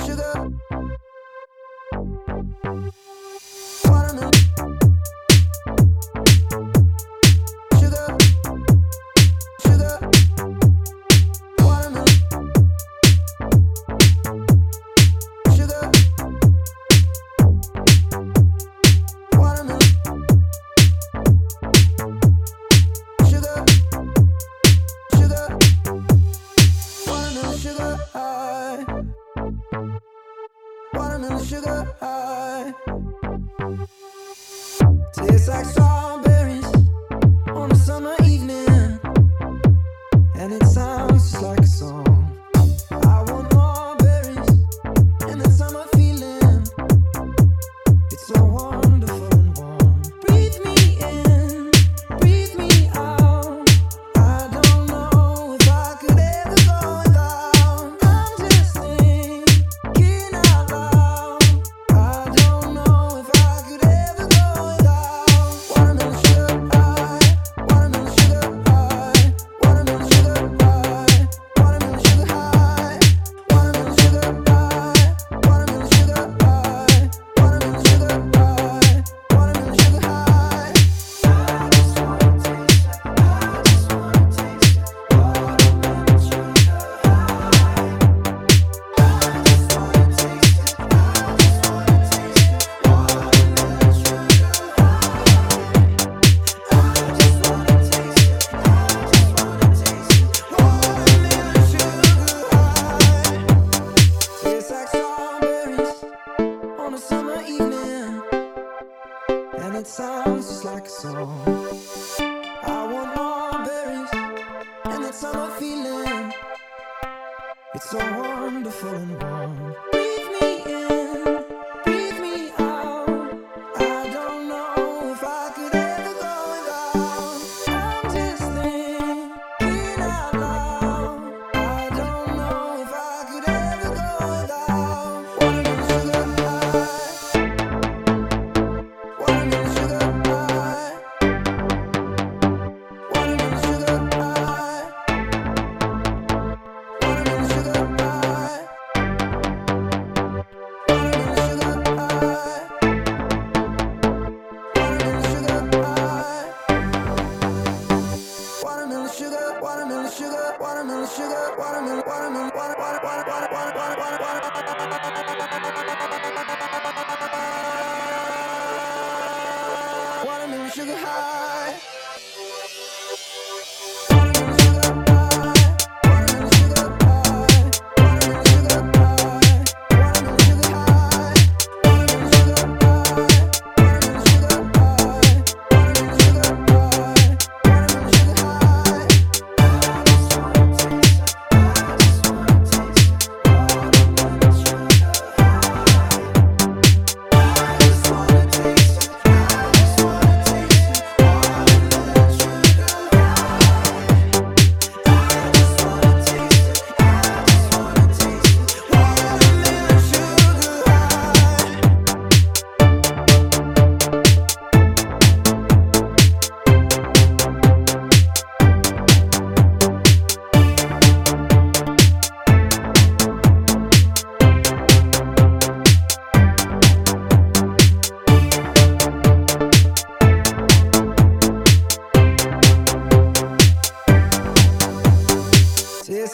Sugar. It's like just like a song. I want more berries, and that summer feeling. It's so wonderful and warm. high.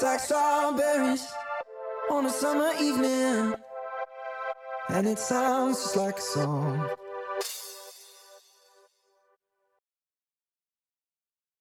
like strawberries on a summer evening, and it sounds just like a song.